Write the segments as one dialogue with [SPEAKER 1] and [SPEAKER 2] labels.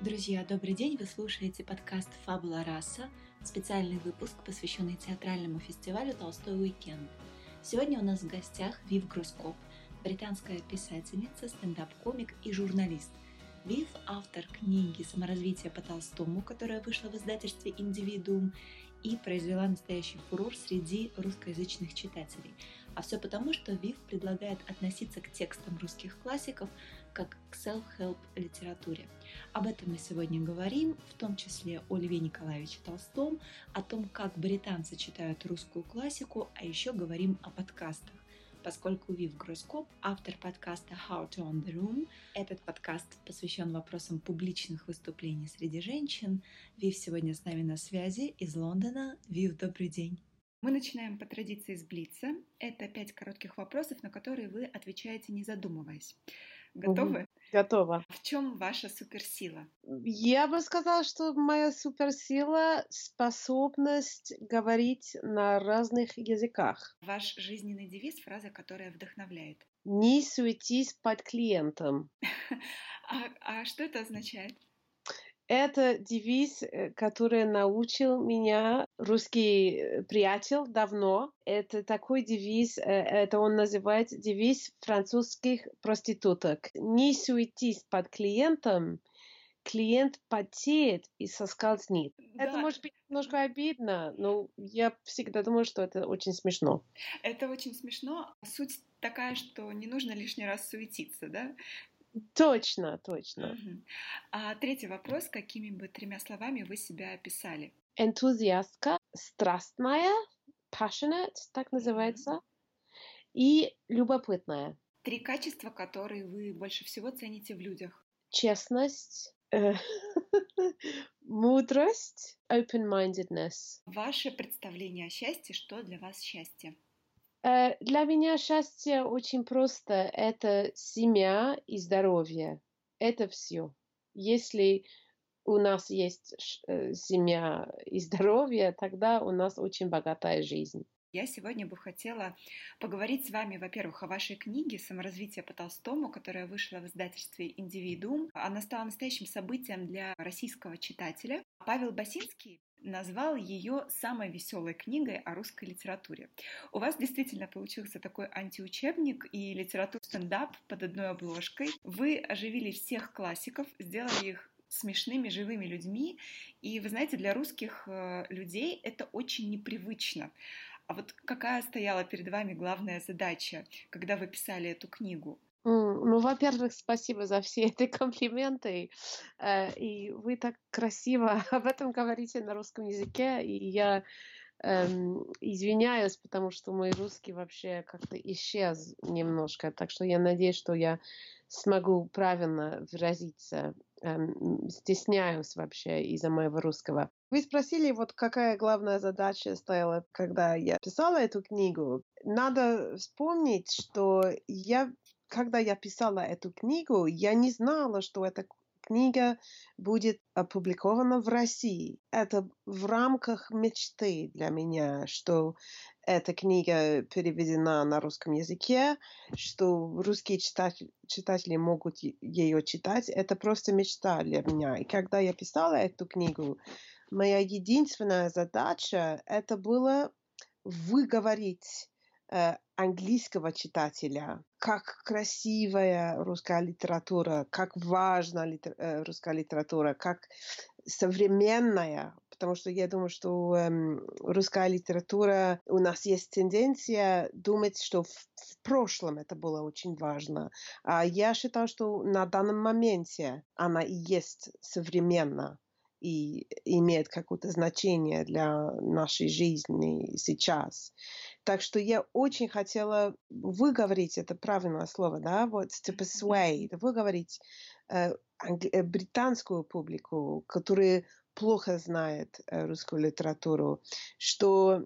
[SPEAKER 1] Друзья, добрый день! Вы слушаете подкаст «Фабула раса», специальный выпуск, посвященный театральному фестивалю «Толстой уикенд». Сегодня у нас в гостях Вив Грускоп, британская писательница, стендап-комик и журналист. Вив – автор книги «Саморазвитие по Толстому», которая вышла в издательстве «Индивидуум», и произвела настоящий фурор среди русскоязычных читателей. А все потому, что Вив предлагает относиться к текстам русских классиков как к self-help литературе. Об этом мы сегодня говорим, в том числе о Льве Николаевиче Толстом, о том, как британцы читают русскую классику, а еще говорим о подкастах поскольку Вив Гроскоп – автор подкаста How to On The Room. Этот подкаст посвящен вопросам публичных выступлений среди женщин. Вив сегодня с нами на связи из Лондона. Вив, добрый день. Мы начинаем по традиции с Блица. Это пять коротких вопросов, на которые вы отвечаете, не задумываясь. Готовы? Угу.
[SPEAKER 2] Готова.
[SPEAKER 1] В чем ваша суперсила?
[SPEAKER 2] Я бы сказала, что моя суперсила — способность говорить на разных языках.
[SPEAKER 1] Ваш жизненный девиз — фраза, которая вдохновляет.
[SPEAKER 2] Не суетись под клиентом.
[SPEAKER 1] а, а что это означает?
[SPEAKER 2] Это девиз, э, который научил меня русский э, приятель давно. Это такой девиз, э, это он называет девиз французских проституток. Не суетись под клиентом, клиент потеет и соскользнет. Да. Это может быть немножко обидно, но я всегда думаю, что это очень смешно.
[SPEAKER 1] Это очень смешно. Суть такая, что не нужно лишний раз суетиться, да?
[SPEAKER 2] Точно, точно.
[SPEAKER 1] Угу. А третий вопрос. Какими бы тремя словами вы себя описали?
[SPEAKER 2] Энтузиастка, страстная, passionate, так называется, и любопытная.
[SPEAKER 1] Три качества, которые вы больше всего цените в людях.
[SPEAKER 2] Честность, э, мудрость, open-mindedness.
[SPEAKER 1] Ваше представление о счастье, что для вас счастье?
[SPEAKER 2] Э, для меня счастье очень просто. Это семья и здоровье. Это все. Если у нас есть э, семья и здоровье, тогда у нас очень богатая жизнь.
[SPEAKER 1] Я сегодня бы хотела поговорить с вами, во-первых, о вашей книге «Саморазвитие по Толстому», которая вышла в издательстве «Индивидуум». Она стала настоящим событием для российского читателя. Павел Басинский назвал ее самой веселой книгой о русской литературе. У вас действительно получился такой антиучебник и литератур стендап под одной обложкой. Вы оживили всех классиков, сделали их смешными, живыми людьми. И вы знаете, для русских э, людей это очень непривычно. А вот какая стояла перед вами главная задача, когда вы писали эту книгу?
[SPEAKER 2] Ну, во-первых, спасибо за все эти комплименты. Э, и вы так красиво об этом говорите на русском языке. И я эм, извиняюсь, потому что мой русский вообще как-то исчез немножко. Так что я надеюсь, что я смогу правильно выразиться. Эм, стесняюсь вообще из-за моего русского. Вы спросили, вот какая главная задача стояла, когда я писала эту книгу. Надо вспомнить, что я когда я писала эту книгу, я не знала, что эта книга будет опубликована в России. Это в рамках мечты для меня, что эта книга переведена на русском языке, что русские читатели, читатели могут ее читать. Это просто мечта для меня. И когда я писала эту книгу, моя единственная задача это было выговорить английского читателя, как красивая русская литература, как важна литер, э, русская литература, как современная, потому что я думаю, что эм, русская литература, у нас есть тенденция думать, что в, в прошлом это было очень важно. А я считаю, что на данном моменте она и есть современна. и имеет какое-то значение для нашей жизни сейчас. Так что я очень хотела выговорить это правильное слово, да, вот to persuade, выговорить э, э, британскую публику, которая плохо знает э, русскую литературу, что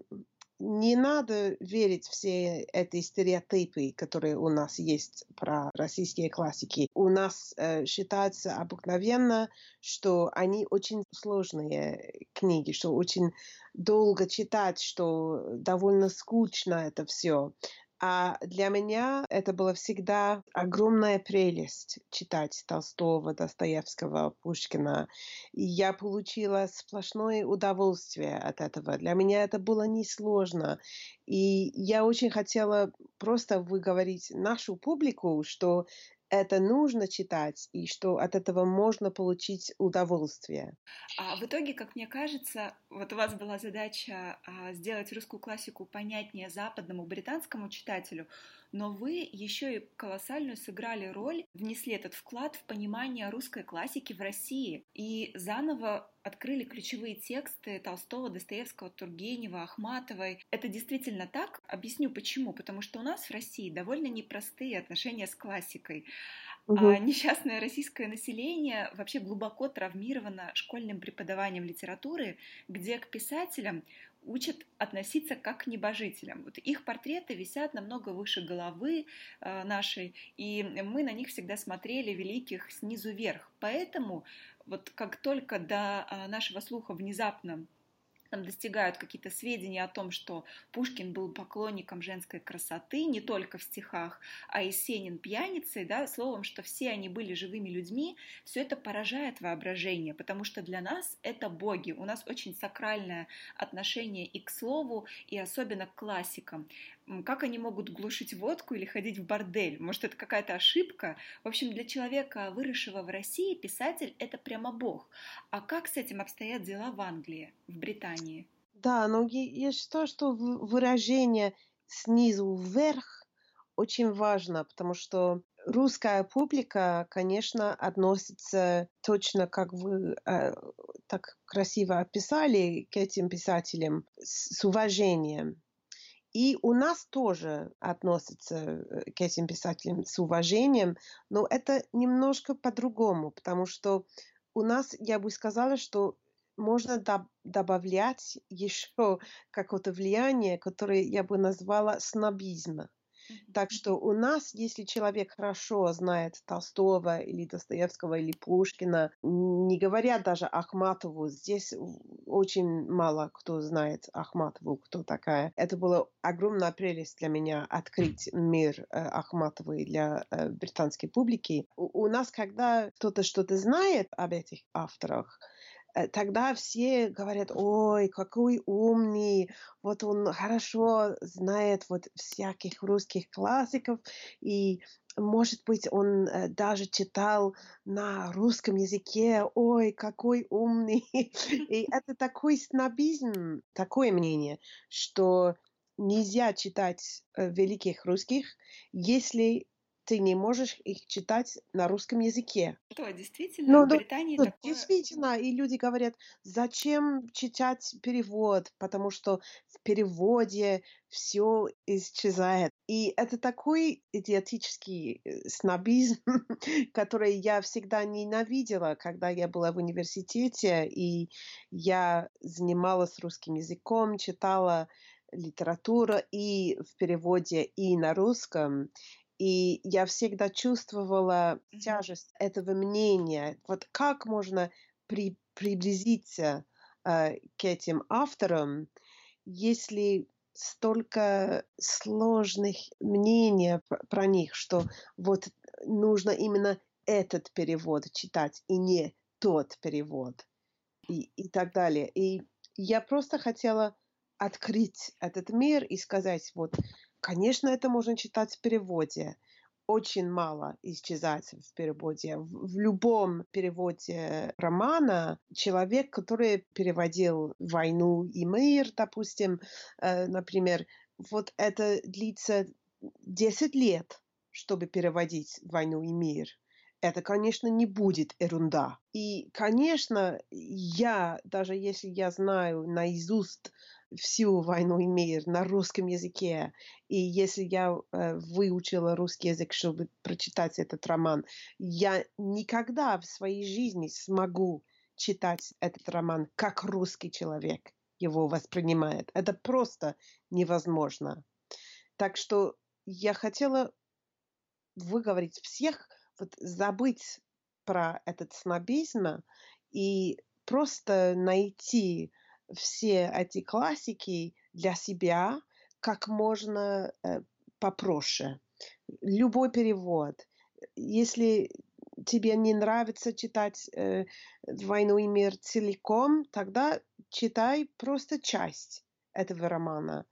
[SPEAKER 2] не надо верить все эти стереотипы, которые у нас есть про российские классики. У нас э, считается обыкновенно, что они очень сложные книги, что очень долго читать, что довольно скучно это все. А для меня это была всегда огромная прелесть читать Толстого, Достоевского, Пушкина. И я получила сплошное удовольствие от этого. Для меня это было несложно. И я очень хотела просто выговорить нашу публику, что это нужно читать и что от этого можно получить удовольствие.
[SPEAKER 1] А в итоге, как мне кажется, вот у вас была задача а, сделать русскую классику понятнее западному британскому читателю, но вы еще и колоссальную сыграли роль, внесли этот вклад в понимание русской классики в России и заново открыли ключевые тексты Толстого, Достоевского, Тургенева, Ахматовой. Это действительно так? Объясню почему. Потому что у нас в России довольно непростые отношения с классикой. Угу. А несчастное российское население вообще глубоко травмировано школьным преподаванием литературы, где к писателям учат относиться как к небожителям. Вот их портреты висят намного выше головы э, нашей, и мы на них всегда смотрели великих снизу вверх. Поэтому вот как только до э, нашего слуха внезапно там достигают какие-то сведения о том, что Пушкин был поклонником женской красоты не только в стихах, а и Сенин пьяницей, да, словом, что все они были живыми людьми, все это поражает воображение, потому что для нас это боги, у нас очень сакральное отношение и к слову, и особенно к классикам как они могут глушить водку или ходить в бордель? Может, это какая-то ошибка? В общем, для человека, выросшего в России, писатель — это прямо бог. А как с этим обстоят дела в Англии, в Британии?
[SPEAKER 2] Да, но я считаю, что выражение снизу вверх очень важно, потому что русская публика, конечно, относится точно, как вы э, так красиво описали, к этим писателям с, уважением. И у нас тоже относятся э, к этим писателям с уважением, но это немножко по-другому, потому что у нас, я бы сказала, что можно добавлять еще какое-то влияние, которое я бы назвала снобизма. Так что у нас, если человек хорошо знает Толстого или Достоевского или Пушкина, не говоря даже Ахматову, здесь очень мало кто знает Ахматову, кто такая. Это была огромная прелесть для меня открыть мир э, Ахматовой для э, британской публики. У, нас, когда кто-то что-то знает об этих авторах, тогда все говорят, ой, какой умный, вот он хорошо знает вот всяких русских классиков, и может быть, он э, даже читал на русском языке, ой, какой умный. И это такой снобизм, такое мнение, что нельзя читать э, великих русских, если ты не можешь их читать на русском языке.
[SPEAKER 1] Что, действительно, ну, в Британии
[SPEAKER 2] ну,
[SPEAKER 1] такое...
[SPEAKER 2] Действительно, и люди говорят, зачем читать перевод, потому что в переводе все исчезает. И это такой идиотический э, снобизм, который я всегда ненавидела, когда я была в университете, и я занималась русским языком, читала литературу и в переводе, и на русском. И я всегда чувствовала тяжесть этого мнения. Вот как можно при, приблизиться э, к этим авторам, если столько сложных мнений про, про них, что вот нужно именно этот перевод читать и не тот перевод и, и так далее. И я просто хотела открыть этот мир и сказать, вот Конечно, это можно читать в переводе. Очень мало исчезает в переводе. В, в любом переводе романа человек, который переводил «Войну и мир», допустим, э, например, вот это длится 10 лет, чтобы переводить «Войну и мир». это, конечно, не будет ерунда. И, конечно, я, даже если я знаю наизусть всю «Войну и мир» на русском языке, и если я э, выучила русский язык, чтобы прочитать этот роман, я никогда в своей жизни смогу читать этот роман как русский человек его воспринимает. Это просто невозможно. Так что я хотела выговорить всех, вот забыть про этот снобизм и просто найти все эти классики для себя как можно э, попроще. Любой перевод. Если тебе не нравится читать э, «Войну и мир» целиком, тогда читай просто часть этого романа.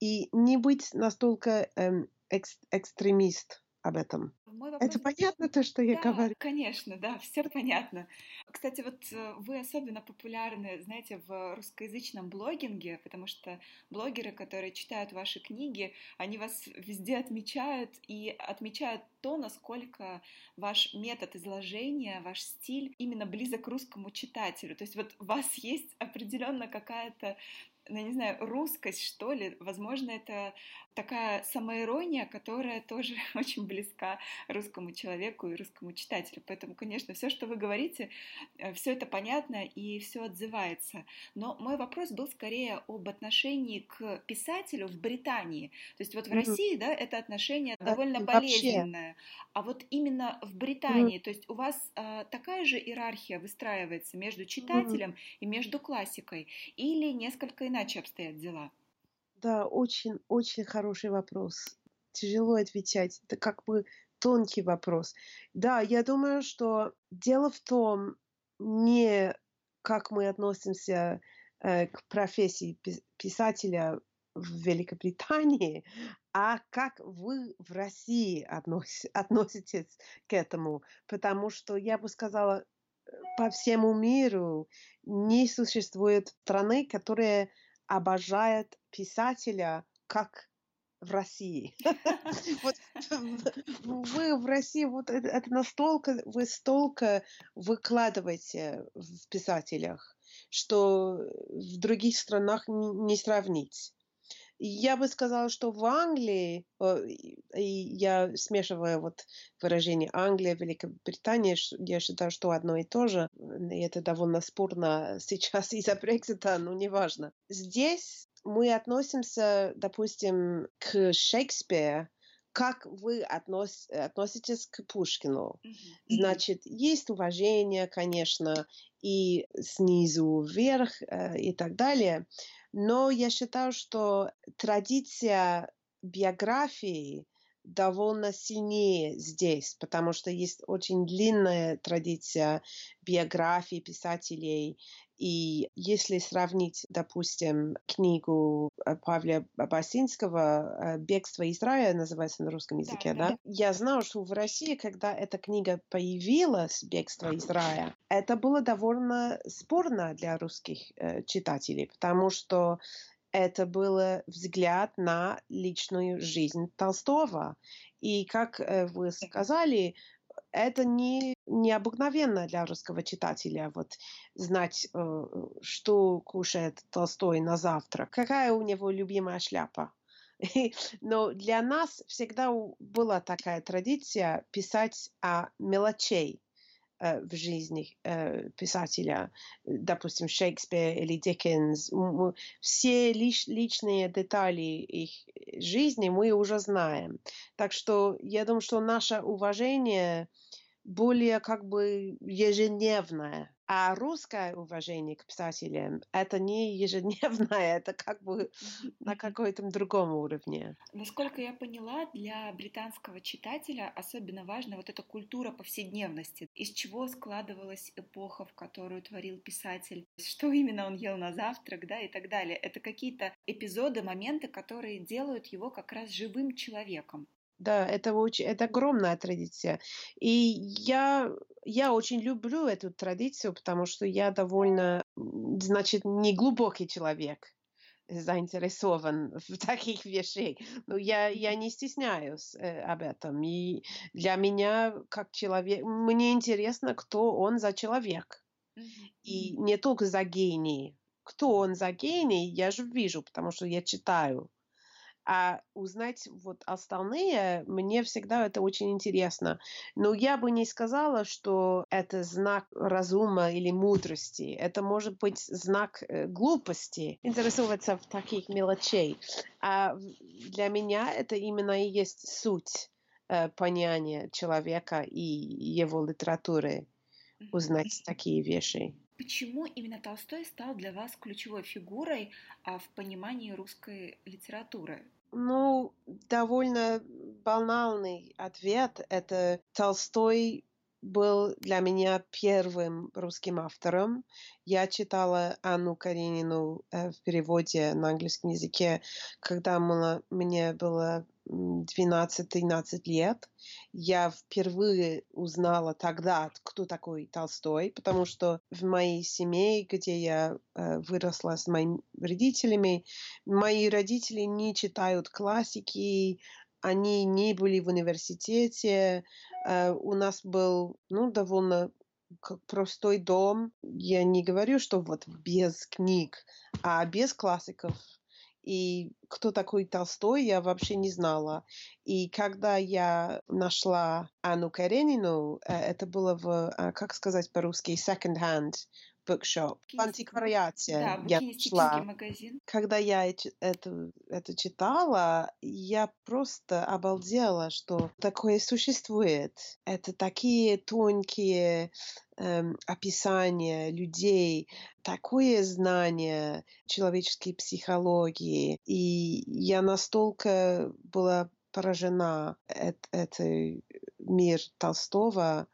[SPEAKER 2] И не быть настолько э, экс экстремист об этом. Вопрос... Это понятно то, что я
[SPEAKER 1] да,
[SPEAKER 2] говорю?
[SPEAKER 1] конечно, да, все понятно. Кстати, вот э, вы особенно популярны, знаете, в русскоязычном блогинге, потому что блогеры, которые читают ваши книги, они вас везде отмечают и отмечают то, насколько ваш метод изложения, ваш стиль именно близок к русскому читателю. То есть вот у вас есть определенно какая-то ну, не знаю, русскость, что ли. Возможно, это такая самоирония, которая тоже очень близка русскому человеку и русскому читателю. Поэтому, конечно, все, что вы говорите, э, все это понятно и все отзывается. Но мой вопрос был скорее об отношении к писателю в Британии. То есть вот в mm-hmm. России, да, это отношение довольно Вообще. болезненное. А вот именно в Британии, mm-hmm. то есть у вас а, такая же иерархия выстраивается между читателем mm-hmm. и между классикой, или несколько иначе обстоят дела?
[SPEAKER 2] Да, очень, очень хороший вопрос. Тяжело отвечать. Это как бы тонкий вопрос. Да, я думаю, что дело в том, не как мы относимся э, к профессии писателя в Великобритании, а как вы в России относ, относитесь к этому. Потому что я бы сказала, э, по всему миру не существует страны, которая обожает писателя, как в России. Вы в России, вот это, настолько, вы столько выкладываете в писателях, что в других странах не сравнить. Я бы сказала, что в Англии, и я смешиваю вот выражение Англия, Великобритания, я считаю, что одно и то же, и это довольно спорно сейчас из-за Брексита, но неважно. Здесь мы относимся, допустим, к Шекспиру, как вы относ, относитесь к Пушкину. Mm-hmm. Значит, есть уважение, конечно, и снизу вверх э, и так далее. Но я считаю, что традиция биографии довольно сильнее здесь, потому что есть очень длинная традиция биографии писателей. И если сравнить, допустим, книгу э, Павла Басинского э, «Бегство из рая» называется на русском языке, да, да? да? Я знаю, что в России, когда эта книга появилась, «Бегство из рая», это было довольно спорно для русских э, читателей, потому что это был взгляд на личную жизнь Толстого. И, как э, вы сказали, это не необыкновенно для русского читателя вот знать, э, что кушает Толстой на завтрак, какая у него любимая шляпа. Но для нас всегда была такая традиция писать о мелочей, в жизни э, писателя, допустим, Шекспир или Диккенс, все личные детали их жизни мы уже знаем. Так что я думаю, что наше уважение более как бы ежедневное а русское уважение к писателям – это не ежедневное, это как бы на каком-то другом уровне.
[SPEAKER 1] Насколько я поняла, для британского читателя особенно важна вот эта культура повседневности. Из чего складывалась эпоха, в которую творил писатель, что именно он ел на завтрак, да, и так далее. Это какие-то эпизоды, моменты, которые делают его как раз живым человеком.
[SPEAKER 2] Да, это очень, это огромная традиция. И я, я очень люблю эту традицию, потому что я довольно, значит, не глубокий человек. заинтересован в таких вещах. Но я, я не стесняюсь э, об этом. И для меня, как человек, мне интересно, кто он за человек. И не только за гений. Кто он за гений, я же вижу, потому что я читаю. А узнать вот остальные, мне всегда это очень интересно. Но я бы не сказала, что это знак разума или мудрости. Это может быть знак э, глупости, интересоваться в таких мелочей. А для меня это именно и есть суть э, понимания человека и его литературы. Узнать такие вещи.
[SPEAKER 1] Почему именно Толстой стал для вас ключевой фигурой а, в понимании русской литературы?
[SPEAKER 2] Ну, довольно банальный ответ. Это Толстой был для меня первым русским автором. Я читала Анну Каренину э, в переводе на английском языке, когда мне было 12-13 лет. Я впервые узнала тогда, кто такой Толстой, потому что в моей семье, где я э, выросла с моими родителями, мои родители не читают классики, они не были в университете. Э, у нас был ну, довольно как простой дом. Я не говорю, что вот без книг, а без классиков и кто такой Толстой, я вообще не знала. И когда я нашла Анну Каренину, э, это было в, а, как сказать по-русски, second hand bookshop, антиквариате
[SPEAKER 1] да, я нашла. магазин.
[SPEAKER 2] Когда я это, это читала, я просто обалдела, что такое существует. Это такие тонкие эм, описания людей, такое знание человеческой психологии. И я настолько была поражена эт, этой мир Толстого.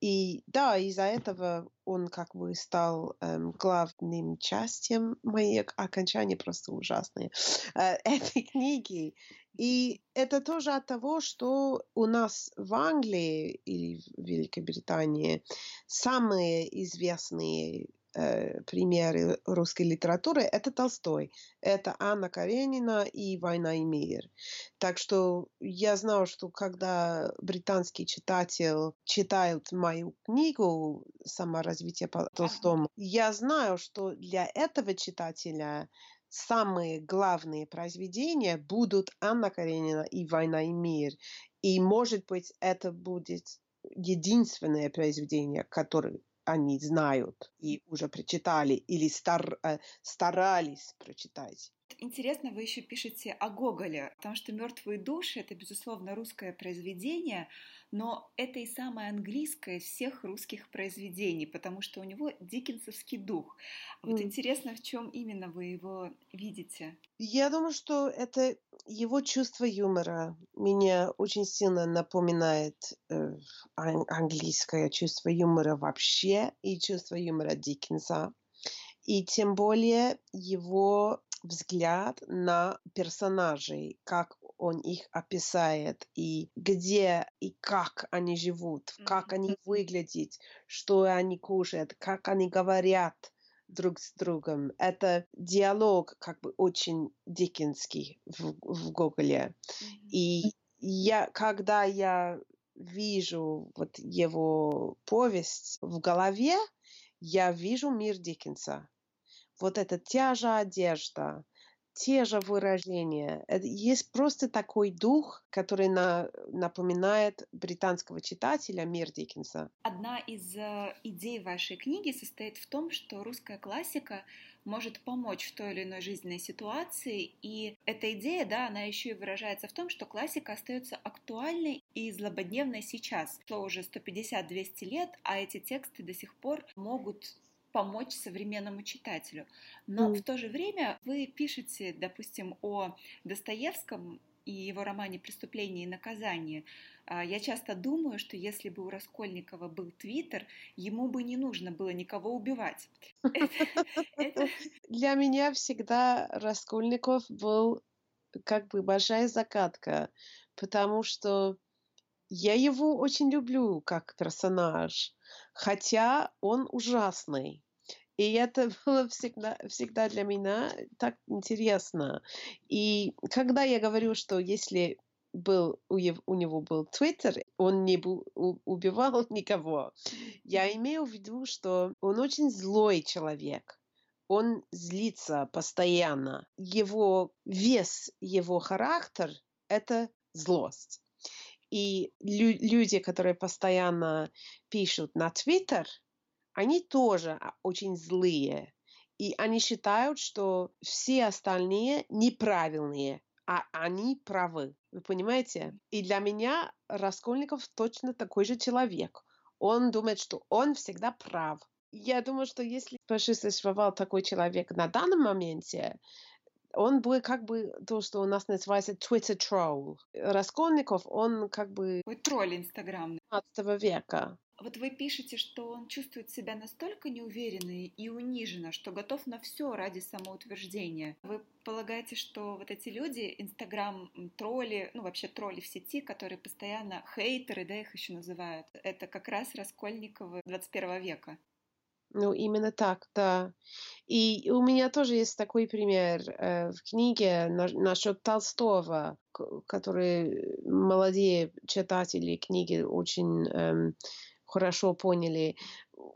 [SPEAKER 2] И да, из-за этого он как бы стал эм, главным частью моей окончания просто ужасные э, этой книги. И это тоже от того, что у нас в Англии или в Великобритании самые известные э, примеры русской литературы – это Толстой, это Анна Каренина и «Война и мир». Так что я знаю, что когда британский читатель читает мою книгу «Саморазвитие по Толстому», я знаю, что для этого читателя самые главные произведения будут Анна Каренина и «Война и мир». И, может быть, это будет единственное произведение, которое они знают и уже прочитали или стар, э, старались прочитать.
[SPEAKER 1] Интересно, вы еще пишете о Гоголе, потому что «Мертвые души» — это, безусловно, русское произведение, но это и самое английское из всех русских произведений, потому что у него диккенсовский дух. Вот mm. интересно, в чем именно вы его видите?
[SPEAKER 2] Я думаю, что это его чувство юмора. Меня очень сильно напоминает э, английское чувство юмора вообще и чувство юмора Диккенса. И тем более его взгляд на персонажей, как он их описает, и где и как они живут, как они выглядят, что они кушают, как они говорят друг с другом. Это диалог как бы очень диккенский в, в Гоголе. И я, когда я вижу вот его повесть в голове, я вижу мир Диккенса вот эта те же одежда, те же выражения. Это есть просто такой дух, который на, напоминает британского читателя мир Диккенса.
[SPEAKER 1] Одна из э, идей вашей книги состоит в том, что русская классика может помочь в той или иной жизненной ситуации. И эта идея, да, она еще и выражается в том, что классика остается актуальной и злободневной сейчас. Прошло уже 150-200 лет, а эти тексты до сих пор могут помочь современному читателю. Но mm. в то же время вы пишете, допустим, о Достоевском и его романе «Преступление и наказание», а, я часто думаю, что если бы у Раскольникова был Твиттер, ему бы не нужно было никого убивать.
[SPEAKER 2] Для меня всегда Раскольников был как бы большая загадка, потому что я его очень люблю как персонаж, хотя он ужасный. И это было всегда, всегда для меня так интересно. И когда я говорю, что если был, у, у него был Твиттер, он не бу, у, убивал никого. Я имею в виду, что он очень злой человек. Он злится постоянно. Его вес, его характер – это злость. И лю- люди, которые постоянно пишут на Твиттер, они тоже а, очень злые. И они считают, что все остальные неправильные, а они правы. Вы понимаете? И для меня Раскольников точно такой же человек. Он думает, что он всегда прав. Я думаю, что если бы существовал такой человек на данном моменте, он бы как бы то, что у нас называется Twitter troll. Раскольников, он как бы...
[SPEAKER 1] Ой, тролль инстаграмный.
[SPEAKER 2] 15 века.
[SPEAKER 1] Вот вы пишете, что он чувствует себя настолько неуверенно и униженно, что готов на все ради самоутверждения. Вы полагаете, что вот эти люди, инстаграм-тролли, ну вообще тролли в сети, которые постоянно хейтеры, да, их еще называют, это как раз Раскольниковы 21 века?
[SPEAKER 2] Ну, именно так, да. И у меня тоже есть такой пример э, в книге на, насчет Толстого, который молодые читатели книги очень э, хорошо поняли.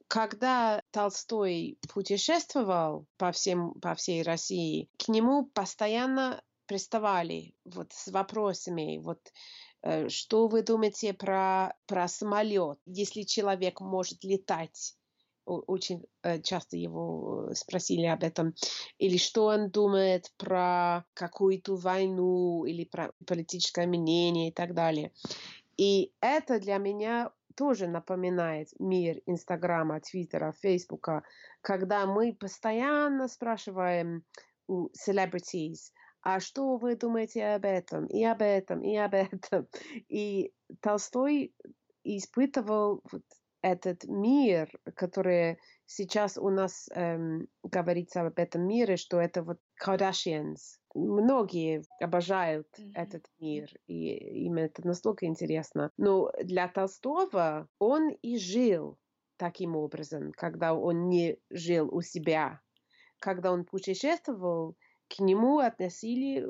[SPEAKER 2] Когда Толстой путешествовал по, всем, по всей России, к нему постоянно приставали вот с вопросами, вот э, что вы думаете про, про самолет, если человек может летать? очень э, часто его э, спросили об этом, или что он думает про какую-то войну, или про политическое мнение и так далее. И это для меня тоже напоминает мир Инстаграма, Твиттера, Фейсбука, когда мы постоянно спрашиваем у celebrities, а что вы думаете об этом, и об этом, и об этом. И Толстой испытывал вот этот мир, который сейчас у нас эм, говорится об этом мире, что это вот Kardashians. Многие обожают mm-hmm. этот мир, и им это настолько интересно. Но для Толстого он и жил таким образом, когда он не жил у себя. Когда он путешествовал, к нему относили,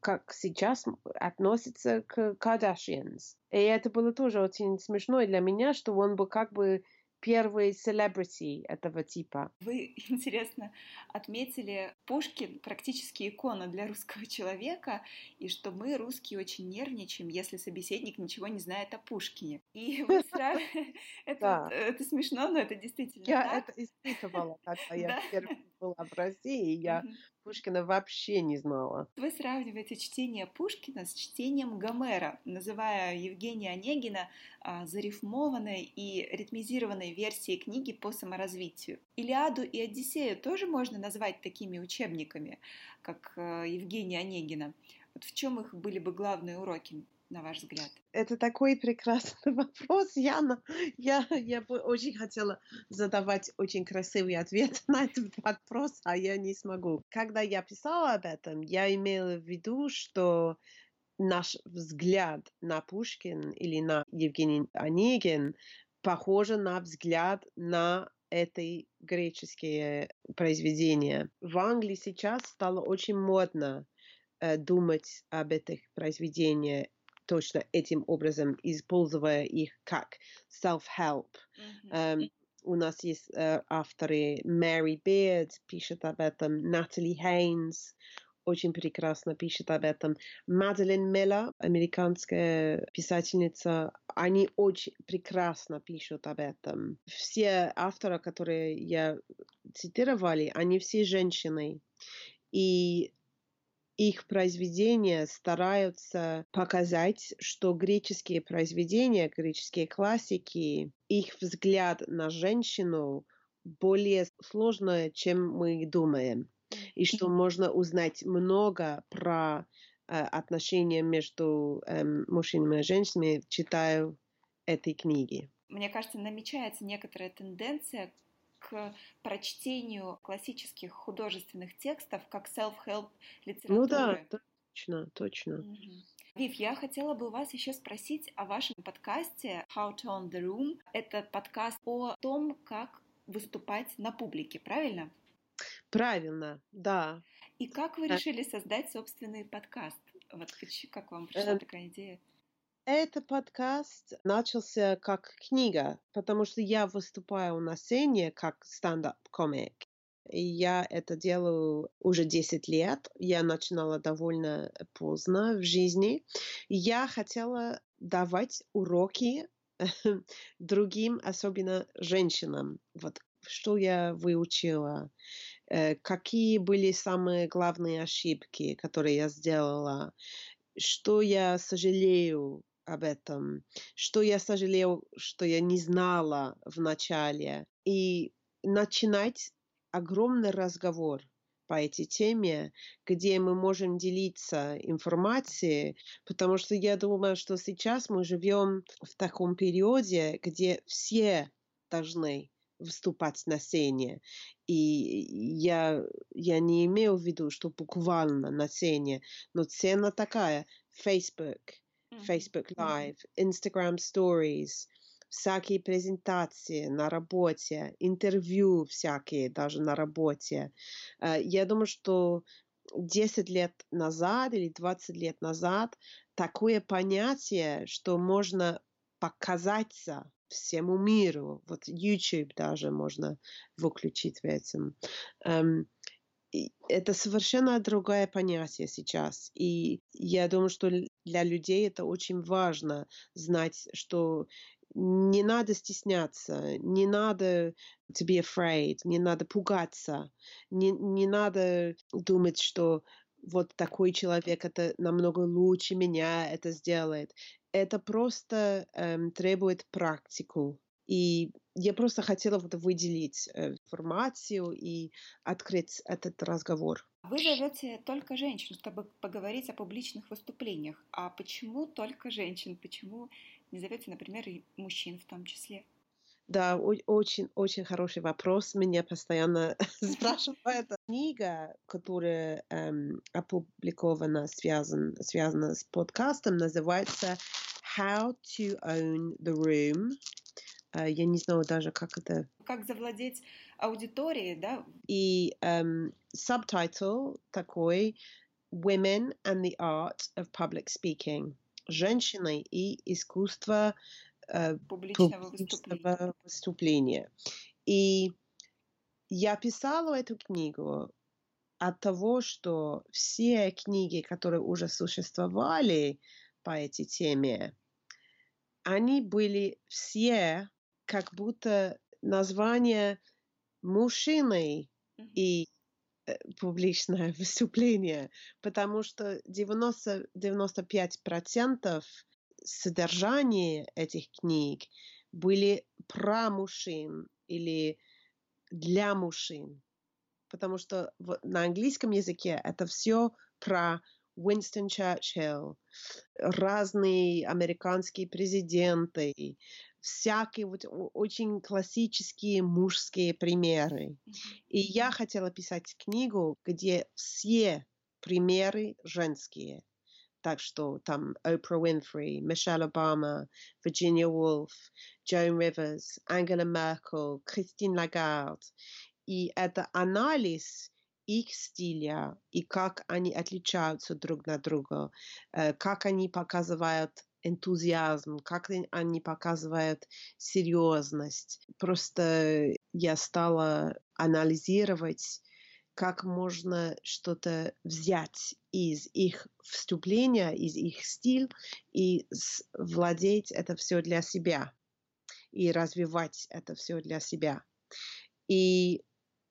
[SPEAKER 2] как сейчас относятся к Kardashians. И это было тоже очень смешно для меня, что он был как бы первый celebrity этого типа.
[SPEAKER 1] Вы, интересно, отметили Пушкин практически икона для русского человека, и что мы, русские, очень нервничаем, если собеседник ничего не знает о Пушкине. И вы сразу... Это смешно, но это действительно
[SPEAKER 2] Я это испытывала, когда я впервые была в России, я Пушкина вообще не знала.
[SPEAKER 1] Вы сравниваете чтение Пушкина с чтением Гомера, называя Евгения Онегина а, зарифмованной и ритмизированной версией книги по саморазвитию. Илиаду и Одиссею тоже можно назвать такими учебниками, как а, Евгения Онегина. Вот в чем их были бы главные уроки? на ваш взгляд?
[SPEAKER 2] Это такой прекрасный вопрос, Яна. Я, я бы очень хотела задавать очень красивый ответ на этот вопрос, а я не смогу. Когда я писала об этом, я имела в виду, что наш взгляд на Пушкин или на Евгений Онегин похоже на взгляд на этой греческие произведения. В Англии сейчас стало очень модно думать об этих произведениях точно этим образом, используя их как self-help. Mm-hmm. Um, у нас есть uh, авторы Мэри Бирд пишет об этом, Натали Хейнс очень прекрасно пишет об этом. Маделин Мелла, американская писательница, они очень прекрасно пишут об этом. Все авторы, которые я цитировали, они все женщины. И их произведения стараются показать, что греческие произведения, греческие классики, их взгляд на женщину более сложный, чем мы думаем. И что можно узнать много про э, отношения между э, мужчинами и женщинами, читая этой книги.
[SPEAKER 1] Мне кажется, намечается некоторая тенденция к прочтению классических художественных текстов как self-help литературы.
[SPEAKER 2] Ну да, точно, точно.
[SPEAKER 1] Угу. Вив, я хотела бы у вас еще спросить о вашем подкасте How to Own the Room. Это подкаст о том, как выступать на публике, правильно?
[SPEAKER 2] Правильно, да.
[SPEAKER 1] И как вы решили создать собственный подкаст? Вот как вам пришла э, такая идея?
[SPEAKER 2] Этот подкаст начался как книга, потому что я выступаю на сцене как стендап-комик. Я это делаю уже 10 лет. Я начинала довольно поздно в жизни. Я хотела давать уроки другим, особенно женщинам. Вот что я выучила, э, какие были самые главные ошибки, которые я сделала, что я сожалею об этом, что я сожалею, что я не знала в начале, и начинать огромный разговор по этой теме, где мы можем делиться информацией, потому что я думаю, что сейчас мы живем в таком периоде, где все должны выступать на сцене. И я, я не имею в виду, что буквально на сцене, но цена такая. Facebook, Facebook Live, Instagram Stories, всякие презентации на работе, интервью всякие даже на работе. Э, я думаю, что 10 лет назад или 20 лет назад такое понятие, что можно показаться всему миру. Вот YouTube даже можно выключить в этом. Это совершенно другое понятие сейчас. И я думаю, что для людей это очень важно знать, что не надо стесняться, не надо to be afraid, не надо пугаться, не, не надо думать, что вот такой человек это намного лучше меня это сделает. Это просто эм, требует практику. И я просто хотела вот выделить э, информацию и открыть этот разговор.
[SPEAKER 1] Вы зовете только женщин, чтобы поговорить о публичных выступлениях. А почему только женщин? Почему не зовете, например, и мужчин в том числе?
[SPEAKER 2] Да, очень-очень хороший вопрос. Меня постоянно спрашивают. Книга, которая эм, опубликована, связан, связана с подкастом, называется How to Own the Room. Uh, я не знаю даже, как это...
[SPEAKER 1] Как завладеть аудиторией, да?
[SPEAKER 2] И um, subtitle такой Women and the Art of Public Speaking. Женщины и искусство uh,
[SPEAKER 1] публичного, публичного
[SPEAKER 2] выступления. выступления. И я писала эту книгу от того, что все книги, которые уже существовали по этой теме, они были все как будто название мужчины mm-hmm. и э, публичное выступление, потому что 90, 95% содержания этих книг были про мужчин или для мужчин. Потому что в, на английском языке это все про Уинстон Черчилл, разные американские президенты, всякие вот очень классические мужские примеры. И я хотела писать книгу, где все примеры женские. Так что там Опра Уинфри, Мишель Обама, Вирджиния Вулф, Джон Риверс, Ангела Меркель, Кристин Лагард. И это анализ их стиля и как они отличаются друг от друга, э, как они показывают энтузиазм, как они показывают серьезность. Просто я стала анализировать, как можно что-то взять из их вступления, из их стиль и владеть это все для себя и развивать это все для себя. И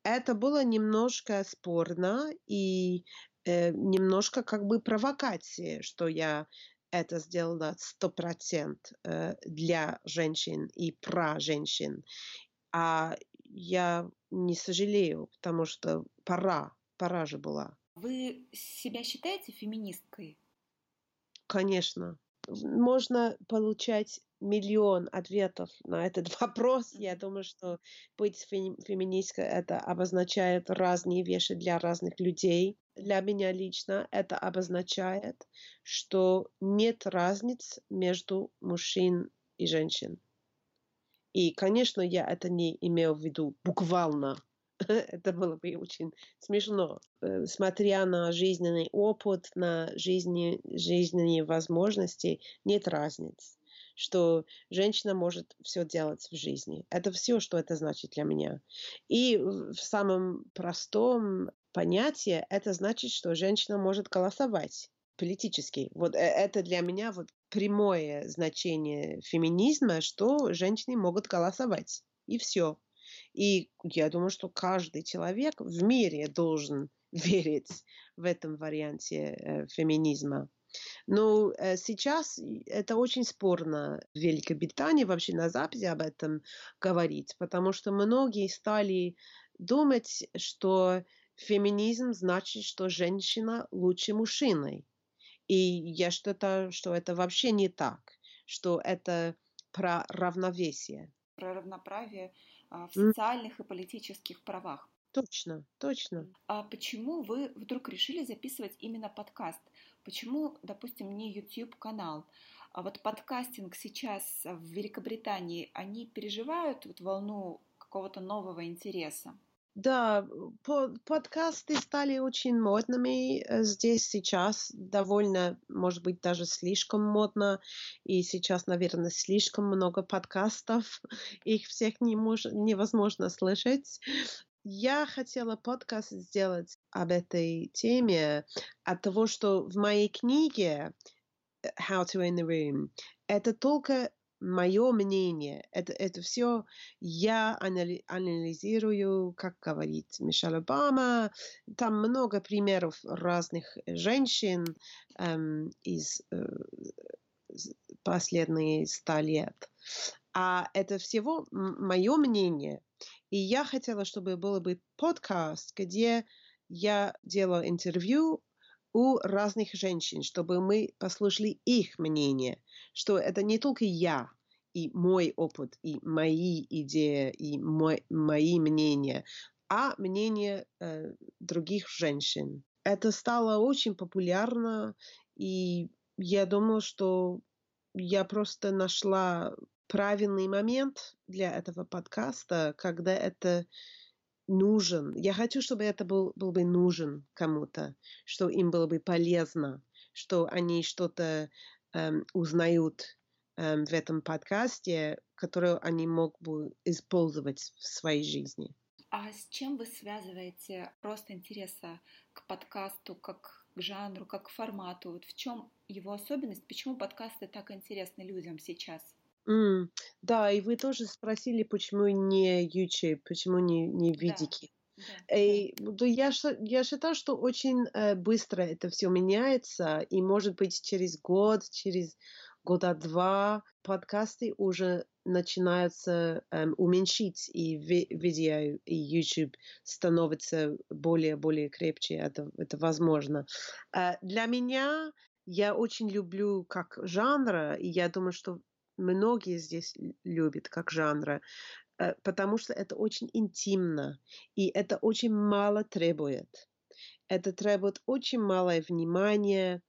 [SPEAKER 2] это было немножко спорно и э, немножко как бы провокации, что я это сделала сто процент э, для женщин и про женщин. А я не сожалею, потому что пора, пора же была.
[SPEAKER 1] Вы себя считаете феминисткой?
[SPEAKER 2] Конечно. Можно получать миллион ответов на этот вопрос. Я думаю, что быть феминисткой это обозначает разные вещи для разных людей. Для меня лично это обозначает, что нет разниц между мужчин и женщин. И, конечно, я это не имел в виду буквально. это было бы очень смешно. Э, смотря на жизненный опыт, на жизни, жизненные возможности, нет разницы что женщина может все делать в жизни. Это все, что это значит для меня. И в самом простом понятии это значит, что женщина может голосовать политически. Вот э, это для меня вот прямое значение феминизма, что женщины могут голосовать. И все. И я думаю, что каждый человек в мире должен верить в этом варианте э, феминизма. Но э, сейчас это очень спорно в Великобритании, вообще на Западе об этом говорить, потому что многие стали думать, что феминизм значит, что женщина лучше мужчины. И я считаю, что это вообще не так, что это про равновесие.
[SPEAKER 1] Про равноправие а, в социальных и политических правах.
[SPEAKER 2] Точно, точно.
[SPEAKER 1] А почему вы вдруг решили записывать именно подкаст? Почему, допустим, не YouTube-канал? А вот подкастинг сейчас в Великобритании, они переживают вот волну какого-то нового интереса?
[SPEAKER 2] Да, подкасты стали очень модными э, здесь сейчас, довольно, может быть, даже слишком модно, и сейчас, наверное, слишком много подкастов, их всех не мож, невозможно слышать. Я хотела подкаст сделать об этой теме от того, что в моей книге э, How to Win the Room это только мое мнение. Это, это все я анализирую, как говорит Мишель Обама. Там много примеров разных женщин эм, из э, последние ста лет. А это всего мое мнение. И я хотела, чтобы был бы подкаст, где я делала интервью у разных женщин, чтобы мы послушали их мнение, что это не только я и мой опыт, и мои идеи, и мой, мои мнения, а мнение э, других женщин. Это стало очень популярно, и я думала, что я просто нашла правильный момент для этого подкаста, когда это нужен. Я хочу, чтобы это был, был бы нужен кому-то, что им было бы полезно, что они что-то эм, узнают эм, в этом подкасте, которое они могут бы использовать в своей жизни.
[SPEAKER 1] А с чем вы связываете рост интереса к подкасту, как к жанру, как к формату? Вот в чем его особенность? Почему подкасты так интересны людям сейчас?
[SPEAKER 2] М, да, и вы тоже спросили, почему не YouTube, почему не, не видики.
[SPEAKER 1] да, да.
[SPEAKER 2] И, ну, я, я считаю, что очень э, быстро это все меняется, и может быть через год, через года два подкасты уже начинаются эм, уменьшить, и ви- видео и YouTube становится более более крепче. Это, это возможно. Э, для меня я очень люблю как жанра, и я думаю, что многие здесь любят как жанра, э, потому что это очень интимно, и это очень мало требует. Это требует очень малое внимания,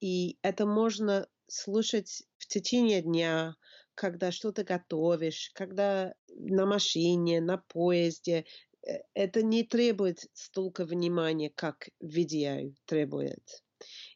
[SPEAKER 2] и это можно слушать в течение дня, когда что-то готовишь, когда на машине, на поезде. Э, это не требует столько внимания, как видео требует.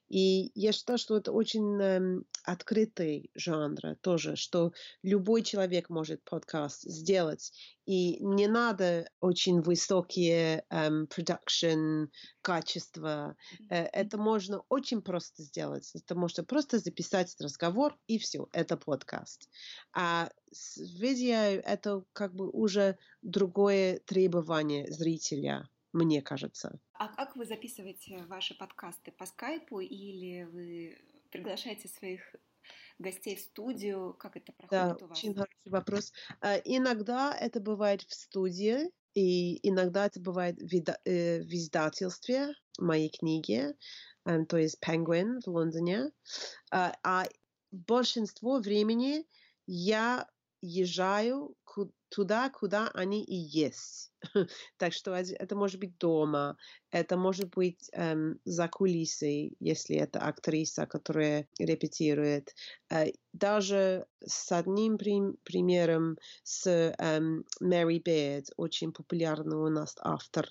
[SPEAKER 2] И я считаю, что это очень эм, открытый жанр тоже, что любой человек может подкаст сделать. И не надо очень высокие эм, продакшн качества. Э, это можно очень просто сделать. Это можно просто записать разговор, и все, это подкаст. А с видео это как бы уже другое требование зрителя мне кажется.
[SPEAKER 1] А как вы записываете ваши подкасты? По скайпу или вы приглашаете своих гостей в студию? Как это проходит
[SPEAKER 2] да,
[SPEAKER 1] у вас?
[SPEAKER 2] очень хороший вопрос. Uh, иногда это бывает в студии, и иногда это бывает в, э, издательстве моей книги, um, то есть Penguin в Лондоне. Uh, а большинство времени я езжаю туда, куда они и есть. так что это может быть дома, это может быть эм, за кулисой, если это актриса, которая репетирует. Э, даже с одним при- примером, с эм, Мэри Бейд, очень популярный у нас автор.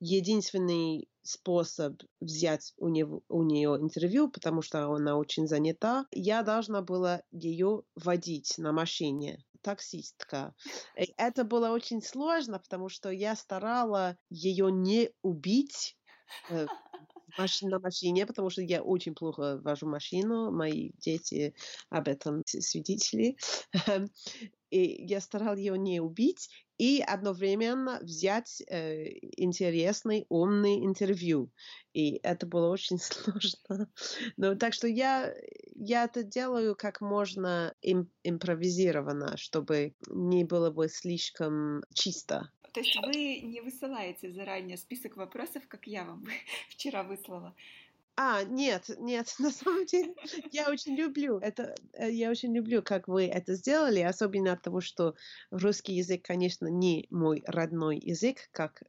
[SPEAKER 2] Единственный способ взять у, него, у нее интервью, потому что она очень занята, я должна была ее водить на машине таксистка. И это было очень сложно, потому что я старала ее не убить э, на машине, потому что я очень плохо вожу машину, мои дети об этом свидетели. И я старалась ее не убить и одновременно взять э, интересный, умный интервью. И это было очень сложно. Но, так что я, я это делаю как можно им, импровизированно, чтобы не было бы слишком чисто.
[SPEAKER 1] То есть вы не высылаете заранее список вопросов, как я вам вчера выслала,
[SPEAKER 2] а, нет, нет, на самом деле я очень люблю это, э, я очень люблю, как вы это сделали, особенно от того, что русский язык, конечно, не мой родной язык, как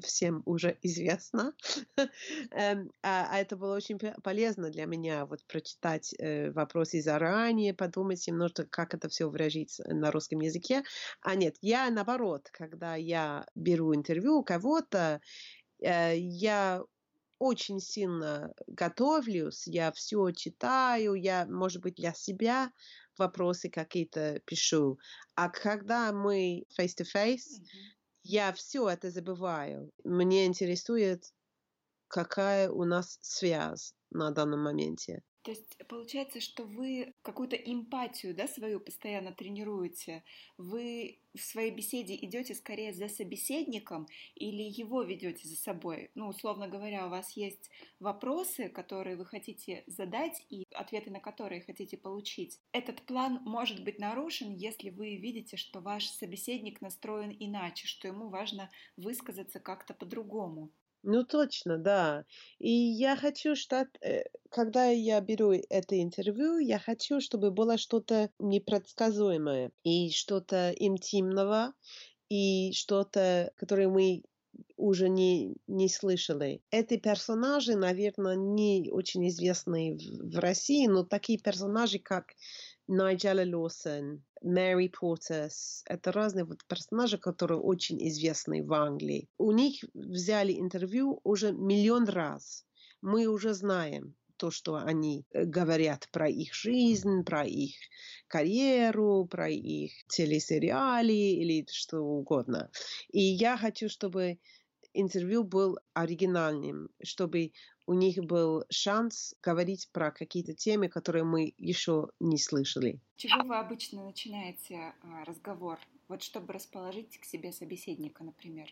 [SPEAKER 2] всем уже известно. Эм, а, а это было очень полезно для меня, вот прочитать э, вопросы заранее, подумать немножко, как это все выразить на русском языке. А нет, я наоборот, когда я беру интервью у кого-то, э, я очень сильно готовлюсь, я все читаю, я, может быть, для себя вопросы какие-то пишу. А когда мы face-to-face, mm-hmm. Я все это забываю. Мне интересует, какая у нас связь на данном моменте.
[SPEAKER 1] То есть получается, что вы какую-то эмпатию, да, свою постоянно тренируете. Вы в своей беседе идете скорее за собеседником или его ведете за собой? Ну, условно говоря, у вас есть вопросы, которые вы хотите задать и ответы на которые хотите получить. Этот план может быть нарушен, если вы видите, что ваш собеседник настроен иначе, что ему важно высказаться как-то по-другому.
[SPEAKER 2] Ну, точно, да. И я хочу, что, э, когда я беру это интервью, я хочу, чтобы было что-то непредсказуемое и что-то интимного, и что-то, которое мы уже не, не слышали. Эти персонажи, наверное, не очень известны в, в России, но такие персонажи, как Найджела Лоусон, Мэри Портас. Это разные вот персонажи, которые очень известны в Англии. У них взяли интервью уже миллион раз. Мы уже знаем то, что они э, говорят про их жизнь, про их карьеру, про их телесериалы или что угодно. И я хочу, чтобы интервью был оригинальным, чтобы у них был шанс говорить про какие-то темы, которые мы еще не слышали.
[SPEAKER 1] Чего вы обычно начинаете а, разговор? Вот чтобы расположить к себе собеседника, например.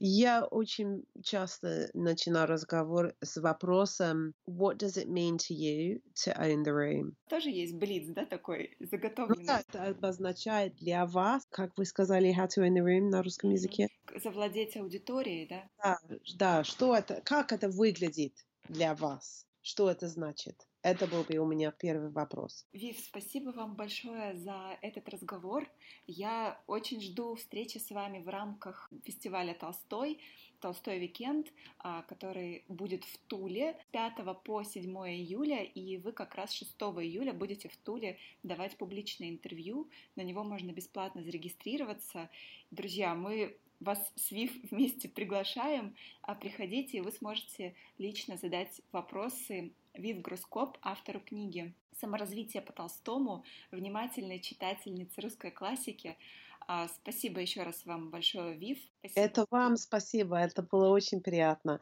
[SPEAKER 2] Я очень часто начинаю разговор с вопросом What does it mean to you to own the room?
[SPEAKER 1] Тоже есть блиц, да, такой заготовленный? Ну, да,
[SPEAKER 2] это обозначает для вас, как вы сказали, how to own the room на русском языке?
[SPEAKER 1] Завладеть аудиторией, да?
[SPEAKER 2] Да, да, что это, как это выглядит для вас? Что это значит? Это был бы у меня первый вопрос.
[SPEAKER 1] Вив, спасибо вам большое за этот разговор. Я очень жду встречи с вами в рамках фестиваля Толстой, Толстой Викенд, а, который будет в Туле 5 по 7 июля, и вы как раз 6 июля будете в Туле давать публичное интервью. На него можно бесплатно зарегистрироваться. Друзья, мы вас с ВИФ вместе приглашаем, а приходите, и вы сможете лично задать вопросы Вив Грускоп, автору книги «Саморазвитие по Толстому», внимательной читательнице русской классики. А, спасибо еще раз вам большое, Вив. Спасибо.
[SPEAKER 2] Это вам спасибо, это было очень приятно.